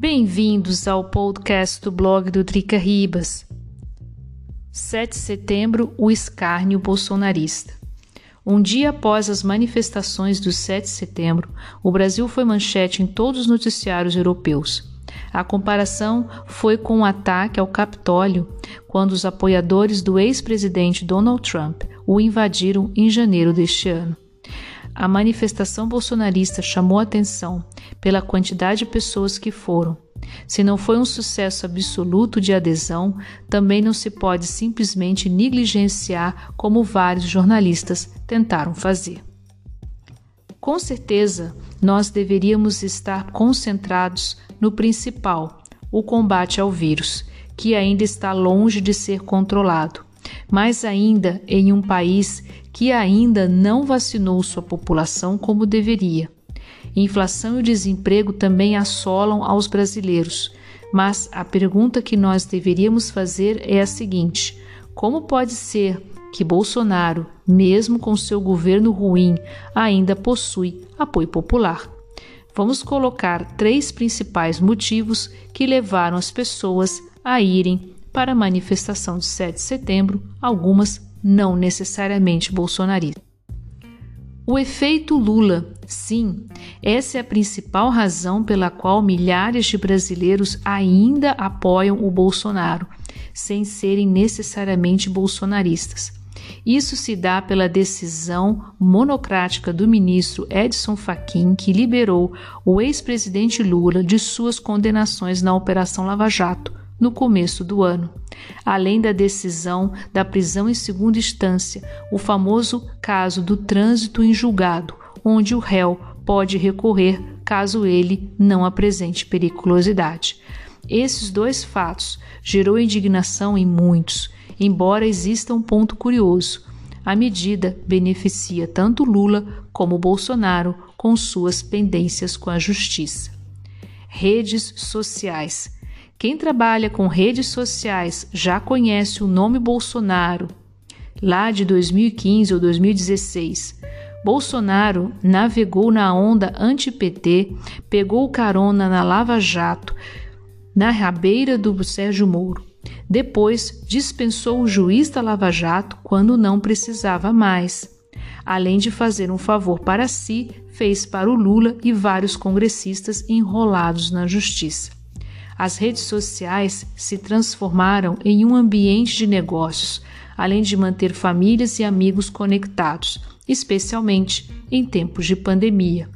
Bem-vindos ao podcast do blog do Drica Ribas. 7 de setembro, o escárnio bolsonarista. Um dia após as manifestações do 7 de setembro, o Brasil foi manchete em todos os noticiários europeus. A comparação foi com o um ataque ao Capitólio, quando os apoiadores do ex-presidente Donald Trump o invadiram em janeiro deste ano. A manifestação bolsonarista chamou atenção pela quantidade de pessoas que foram. Se não foi um sucesso absoluto de adesão, também não se pode simplesmente negligenciar como vários jornalistas tentaram fazer. Com certeza, nós deveríamos estar concentrados no principal, o combate ao vírus, que ainda está longe de ser controlado, mas ainda em um país que ainda não vacinou sua população como deveria. Inflação e desemprego também assolam aos brasileiros, mas a pergunta que nós deveríamos fazer é a seguinte: como pode ser que Bolsonaro, mesmo com seu governo ruim, ainda possui apoio popular? Vamos colocar três principais motivos que levaram as pessoas a irem para a manifestação de 7 de setembro, algumas não necessariamente bolsonaristas. O efeito Lula, sim, essa é a principal razão pela qual milhares de brasileiros ainda apoiam o Bolsonaro, sem serem necessariamente bolsonaristas. Isso se dá pela decisão monocrática do ministro Edson Fachin, que liberou o ex-presidente Lula de suas condenações na Operação Lava Jato no começo do ano. Além da decisão da prisão em segunda instância, o famoso caso do trânsito em julgado, onde o réu pode recorrer caso ele não apresente periculosidade. Esses dois fatos gerou indignação em muitos, embora exista um ponto curioso. A medida beneficia tanto Lula como Bolsonaro com suas pendências com a justiça. Redes sociais. Quem trabalha com redes sociais já conhece o nome Bolsonaro, lá de 2015 ou 2016. Bolsonaro navegou na onda anti-PT, pegou carona na Lava Jato, na rabeira do Sérgio Moro. Depois dispensou o juiz da Lava Jato quando não precisava mais. Além de fazer um favor para si, fez para o Lula e vários congressistas enrolados na justiça as redes sociais se transformaram em um ambiente de negócios, além de manter famílias e amigos conectados, especialmente em tempos de pandemia.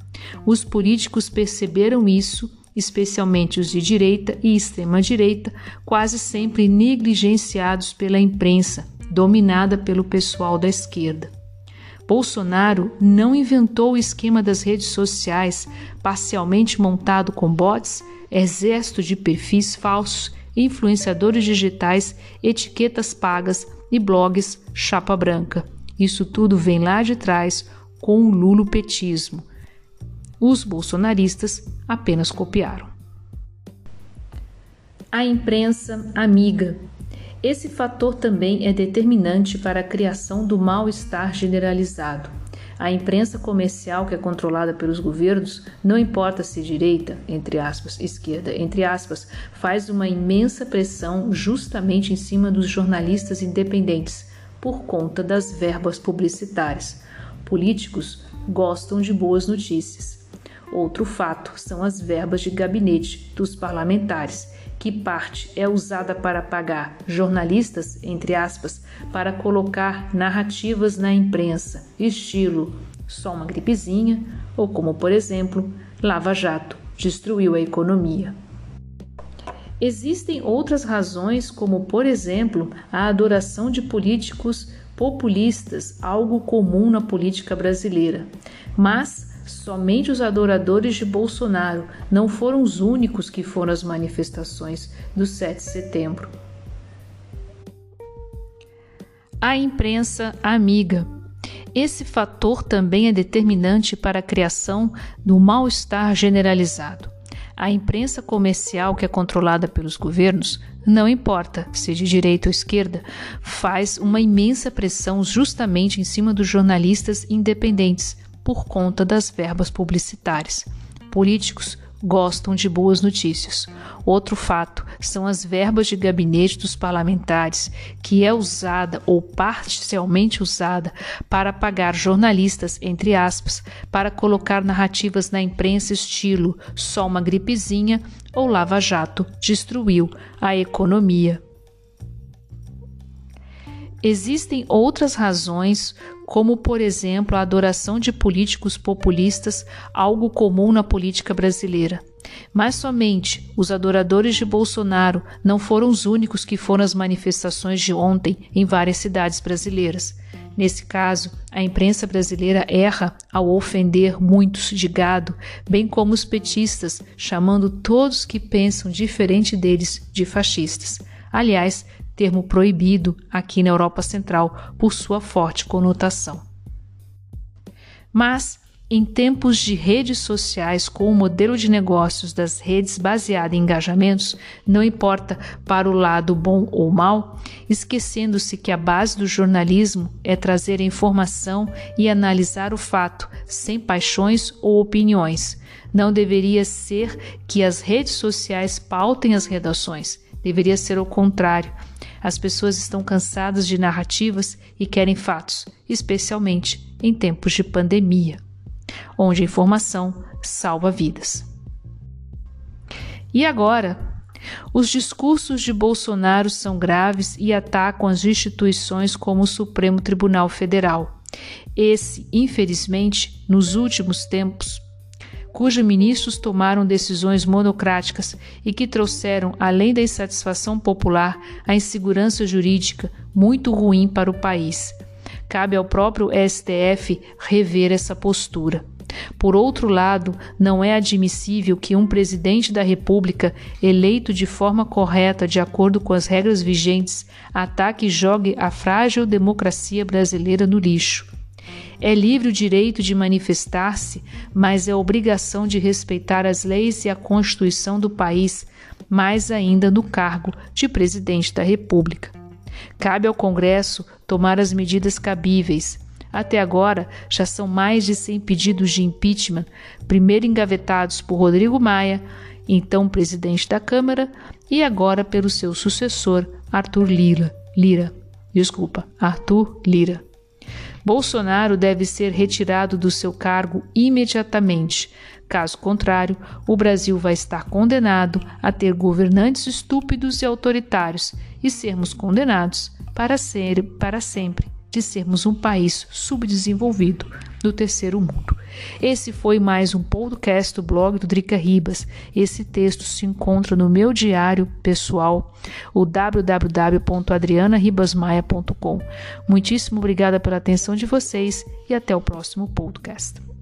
Os políticos perceberam isso, especialmente os de direita e extrema-direita, quase sempre negligenciados pela imprensa, dominada pelo pessoal da esquerda. Bolsonaro não inventou o esquema das redes sociais, parcialmente montado com bots exército de perfis falsos, influenciadores digitais, etiquetas pagas e blogs chapa branca. Isso tudo vem lá de trás com o lulopetismo. Os bolsonaristas apenas copiaram. A imprensa amiga. Esse fator também é determinante para a criação do mal-estar generalizado. A imprensa comercial que é controlada pelos governos, não importa se direita, entre aspas, esquerda, entre aspas, faz uma imensa pressão justamente em cima dos jornalistas independentes por conta das verbas publicitárias. Políticos gostam de boas notícias. Outro fato são as verbas de gabinete dos parlamentares que parte é usada para pagar jornalistas, entre aspas, para colocar narrativas na imprensa, estilo só uma gripezinha, ou como, por exemplo, Lava Jato destruiu a economia. Existem outras razões, como, por exemplo, a adoração de políticos populistas, algo comum na política brasileira. Mas Somente os adoradores de Bolsonaro não foram os únicos que foram às manifestações do 7 de setembro. A imprensa amiga. Esse fator também é determinante para a criação do mal-estar generalizado. A imprensa comercial, que é controlada pelos governos, não importa se de direita ou esquerda, faz uma imensa pressão justamente em cima dos jornalistas independentes, por conta das verbas publicitárias. Políticos gostam de boas notícias. Outro fato são as verbas de gabinete dos parlamentares, que é usada ou parcialmente usada para pagar jornalistas, entre aspas, para colocar narrativas na imprensa estilo só uma gripezinha ou Lava Jato destruiu a economia. Existem outras razões, como, por exemplo, a adoração de políticos populistas, algo comum na política brasileira. Mas somente os adoradores de Bolsonaro não foram os únicos que foram às manifestações de ontem em várias cidades brasileiras. Nesse caso, a imprensa brasileira erra ao ofender muitos de gado, bem como os petistas, chamando todos que pensam diferente deles de fascistas. Aliás, termo proibido aqui na Europa Central por sua forte conotação. Mas, em tempos de redes sociais com o modelo de negócios das redes baseado em engajamentos, não importa para o lado bom ou mal, esquecendo-se que a base do jornalismo é trazer a informação e analisar o fato, sem paixões ou opiniões. Não deveria ser que as redes sociais pautem as redações, deveria ser o contrário as pessoas estão cansadas de narrativas e querem fatos, especialmente em tempos de pandemia, onde a informação salva vidas. E agora? Os discursos de Bolsonaro são graves e atacam as instituições como o Supremo Tribunal Federal. Esse, infelizmente, nos últimos tempos, cujos ministros tomaram decisões monocráticas e que trouxeram, além da insatisfação popular, a insegurança jurídica muito ruim para o país. Cabe ao próprio STF rever essa postura. Por outro lado, não é admissível que um presidente da República, eleito de forma correta de acordo com as regras vigentes, ataque e jogue a frágil democracia brasileira no lixo. É livre o direito de manifestar-se, mas é obrigação de respeitar as leis e a Constituição do país, mais ainda no cargo de presidente da República. Cabe ao Congresso tomar as medidas cabíveis. Até agora, já são mais de 100 pedidos de impeachment, primeiro engavetados por Rodrigo Maia, então presidente da Câmara, e agora pelo seu sucessor, Arthur Lira. Lira. Desculpa, Arthur Lira. Bolsonaro deve ser retirado do seu cargo imediatamente. Caso contrário, o Brasil vai estar condenado a ter governantes estúpidos e autoritários e sermos condenados para ser para sempre de sermos um país subdesenvolvido do terceiro mundo. Esse foi mais um podcast do blog do Drica Ribas. Esse texto se encontra no meu diário pessoal, o www.adrianaribasmaia.com. Muitíssimo obrigada pela atenção de vocês e até o próximo podcast.